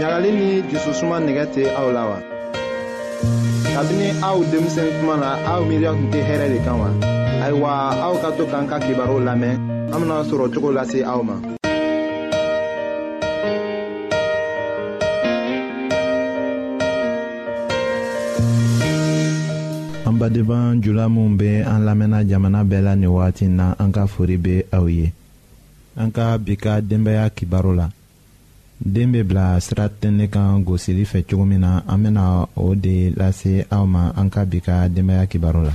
ɲagali ni jususuma nɛgɛ tɛ aw la wa kabini aw denmisɛn kuma na aw miiriya tun tɛ hɛrɛ de kan wa ayiwa aw ka to k'an ka kibaruw lamɛn an bena sɔrɔ cogo lase aw ma an badenban jula minw bɛ an lamɛnna jamana bɛɛ la nin wagati na an ka fori bɛ aw ye an ka bi ka denbaya kibaru la den bɛ bila sira tɛnɛ kan gosili fɛ cogo min na an bɛna o de lase aw ma an ka bi ka denbaya kibaru la.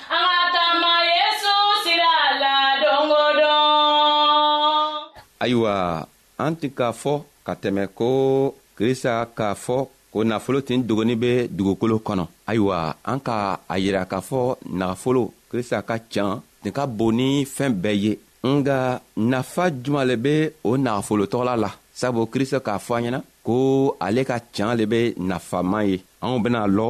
ayiwa an tun k'a fɔ ka tɛmɛ ko krista k'a fɔ ko nafolo tin dogoni bɛ dugukolo kɔnɔ ayiwa an ka a yira k'a fɔ nafolo krista ka ca nin ka bon ni fɛn bɛɛ ye nga nafa juman le be o nagafolo tɔgɔla la sabu krista k'a fɔ an ɲɛna ko ale ka can le be nafaman ye anw bena lɔ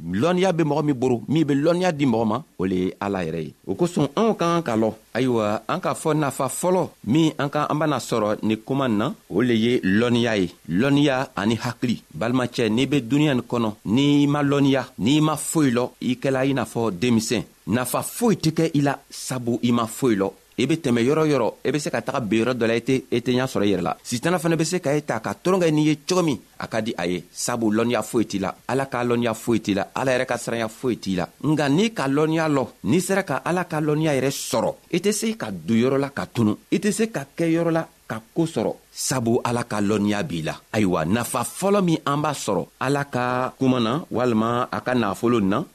lɔnniya bɛ mɔgɔ min boro min bɛ lɔnniya di mɔgɔ ma o le ye ala yɛrɛ ye o kosɔn anw ka kan ka lɔ ayiwa an k'a fɔ nafa fɔlɔ min an ka an bɛna sɔrɔ ni kuma na o le ye lɔnniya ye lɔnniya ani hakili balimacɛ n'i bɛ duniɲa nin kɔnɔ n'i ma lɔnniya n'i ma foyi lɔ i kɛla i n'a fɔ denmisɛn nafa foyi tɛ kɛ i la sabu i ma foyi lɔ i be tɛmɛ yɔrɔ yɔrɔ i be se ka taga beyɔrɔ dɔ la i tɛ i tɛ ɲa sɔrɔ i yɛrɛ la sitana fana be se ka ye ta ka toronkɛ n'i ye cogo min a ka di a ye sabu lɔnniya foyi t'i la ala ka lɔnniya foyi t'i la ala yɛrɛ ka siranya foyi t'i la nka n'i ka lɔnniya lɔ n'i sera ka ala ka lɔnniya yɛrɛ sɔrɔ i tɛ se ka don yɔrɔ la ka tunu i tɛ se ka kɛ yɔrɔ la ka ko sɔrɔ sabu ala ka lɔnniya b'i la ayiwa nafa fɔlɔ min an b'a sɔrɔ ala ka kuma na walima a ka nafolo na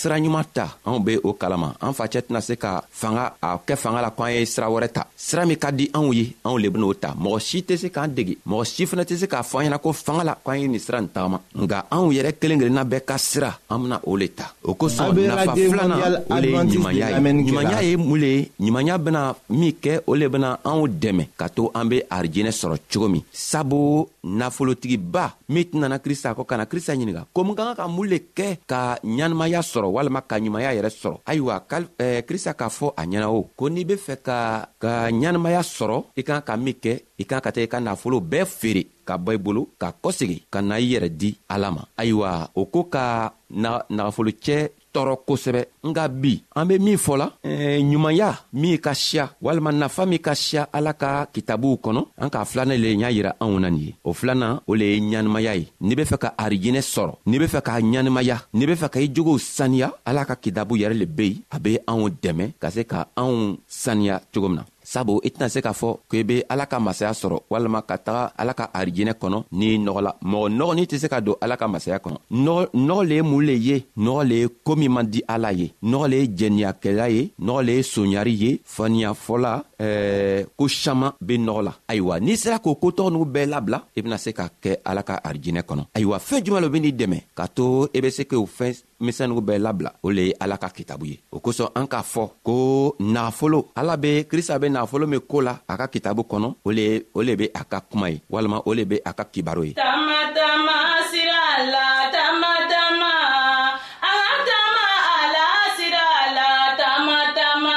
sira ɲuman ta anw be o kalama an facɛ tɛna se ka fanga a kɛ fanga la ko an ye sira wɛrɛ ta sira min ka di anw ye anw le ben'o ta mɔgɔ si tɛ se k'an dege mɔgɔ si fana tɛ se k'a fɔ an ɲɛna ko fanga la ko an ye nin sira nin tagama nka anw yɛrɛ kelen kelenna bɛɛ ka sira an bena o le ta o kosɔn nafa filanan o le ye ɲumanya ye ɲumanya ye mun le ye ɲumanya bena min kɛ o le bena anw dɛmɛ ka to an be arijinɛ sɔrɔ cogo min sabu nafolotigiba min tɛnana krista kɔ ka na krista ɲininga ko mun ka kan ka mun le kɛ ka ɲɛnamaya sɔrɔ walima ka ɲumanya yɛrɛ sɔrɔ ayiwa krista k'a fɔ a ɲɛna o ko n'i be fɛ ka ka ɲɛnamaya sɔrɔ i kan ka min kɛ i kan ka taa i ka nafolo bɛɛ feere ka bɔ i bolo ka kɔsegi ka na i yɛrɛ di ala ma ayiwa o ko ka nagafolocɛ tɔɔrɔ kosɛbɛ nka bi an be min fɔla eh, ɲumanya min ka siya walima nafa min ka siya ala ka kitabuw kɔnɔ an k'a filanan le y'a yira anw na nin ye o filanan o le ye ɲanimaya ye n'i be fɛ ka arijinɛ sɔrɔ n'i be fɛ k'a ɲanimaya n'i be fɛ ka i jogow saniya ala ka kitabu yɛrɛ le be yen a be anw dɛmɛ ka se ka anw saniya cogo min na sabu i tɛna se k'a fɔ ko i be ala ka masaya sɔrɔ walima ka taga ala ka arijinɛ kɔnɔ n'i nɔgɔla mɔgɔ nɔgɔni tɛ se ka don ala ka masaya kɔnɔ nɔgɔ le ye mun le ye nɔgɔ le ye koo min man di ala ye nɔgɔ le ye jɛniyakɛla ye nɔgɔ le ye soɲari ye faniyafɔla ɛɛ ko saman be nɔgɔ la ayiwa n'i sera k'o kotɔgɔ n'u bɛɛ labila i bena se ka kɛ ala ka arijinɛ kɔnɔ ayiwa fɛɛn juman lo be n'i dɛmɛ k'a to i e be se k'o fɛn misɛnniw bɛɛ labila o le ye ala ka kitabu ye o kosɔn an k'a fɔ ko nafolo ala be krista be nafolo min ko la a ka kitabu kɔnɔ o le o le be a ka kuma ye walima o le be a ka kibaro ye tama tama sira la tama tama ala tama ala sira la tama tama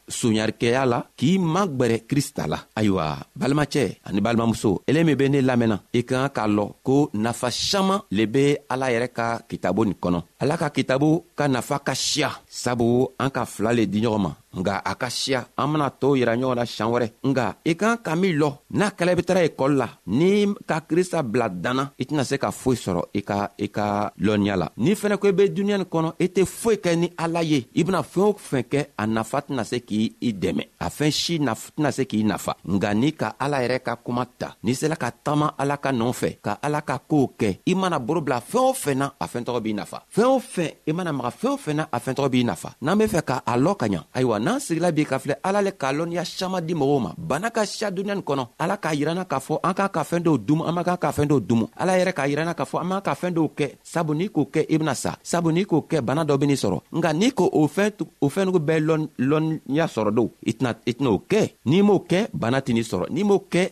sonyarikɛya la k'i magwɛrɛ krista la ayiwa balimacɛ ani balimamuso ele min be ne lamɛnna i ka k'a lɔ ko nafa saman le be ala yɛrɛ ka kitabo nin kɔnɔ ala ka kitabo ka nafa ka siya sabu an ka fila le di ɲɔgɔn ma nga a ka siya an bena to yira ɲɔgɔn na sian wɛrɛ nga i kan ka min lɔ n'a kɛla i be tara ekɔli la n'i ka krista bila danna i tɛna se ka foyi sɔrɔ i ka i ka lɔnniya la n'i fɛnɛ ko i be duniɲa nin kɔnɔ i tɛ foyi kɛ ni ala ye i bena fɛɛn o fɛn kɛ a nafa tɛna se k'i i dɛmɛ a fɛɛn si tɛna se k'i nafa nka n'i ka ala yɛrɛ ka kuma ta n'i sela ka taama ala ka nɔɔ fɛ ka ala ka koow kɛ i mana boro bila fɛɛn o fɛn na a fɛɛn tɔgɔ b'i nafa fɛɛn o fɛn i mana maga fɛɛn o fɛn na a fɛntɔgɔ b'i nafa n'an be fɛ ka a lɔ ka ɲa ayiwa n'an sigila bi ka filɛ ala le k'a lɔnniya siaman di mɔgɔw ma bana ka siya duniɲa nin kɔnɔ ala k'a yiranna k'a fɔ an k'a ka fɛɛn dɔw dumu an man kan ka fɛɛn dɔw dumu ala yɛrɛ k'a yiranna k'a fɔ an man ka fɛɛn dɔw kɛ sabu n'i k'o kɛ i bena sa sabu n'i k'o kɛ bana dɔ ben'i sɔrɔ nka n'i ko o fɛɛnugu bɛɛ lɔnniya sɔrɔ don i tɛna'o kɛ n'i m'o kɛ bana tɛn'i sɔrɔ n'i m'o kɛ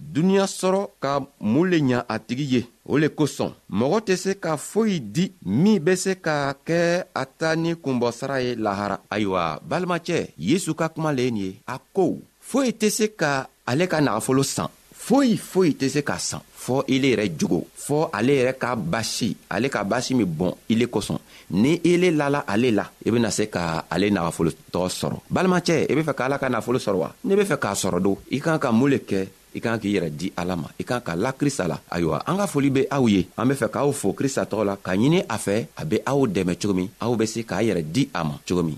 duniɲa sɔrɔ ka mun le ɲa a tigi ye o le kosɔn mɔgɔ tɛ se ka foyi di min bɛ se ka kɛ a ta ni kunbɔsara ye lahara ayiwa balimacɛ yesu ka kuma le ye nin ye a ko foyi tɛ se ka ale ka nagafolo san foyi foyi tɛ se ka san fɔɔ ile yɛrɛ jogo fɔɔ ale yɛrɛ ka basi ale ka basi min bɔn ile kosɔn ni i le lala ale la i bena se ka ale nagafolotɔgɔ sɔrɔ balimacɛ i be fɛ ka ala ka nafolo sɔrɔ wa ne be fɛ k'a sɔrɔ don i kan ka mun le kɛ i kan k'i yɛrɛ di ala ma i kan ka la krista la ayiwa an ka foli be aw ye an be fɛ k'aw fo krista tɔgɔ la ka ɲini a fɛ a be aw dɛmɛ cogo min aw be se k'a yɛrɛ di a ma cogo min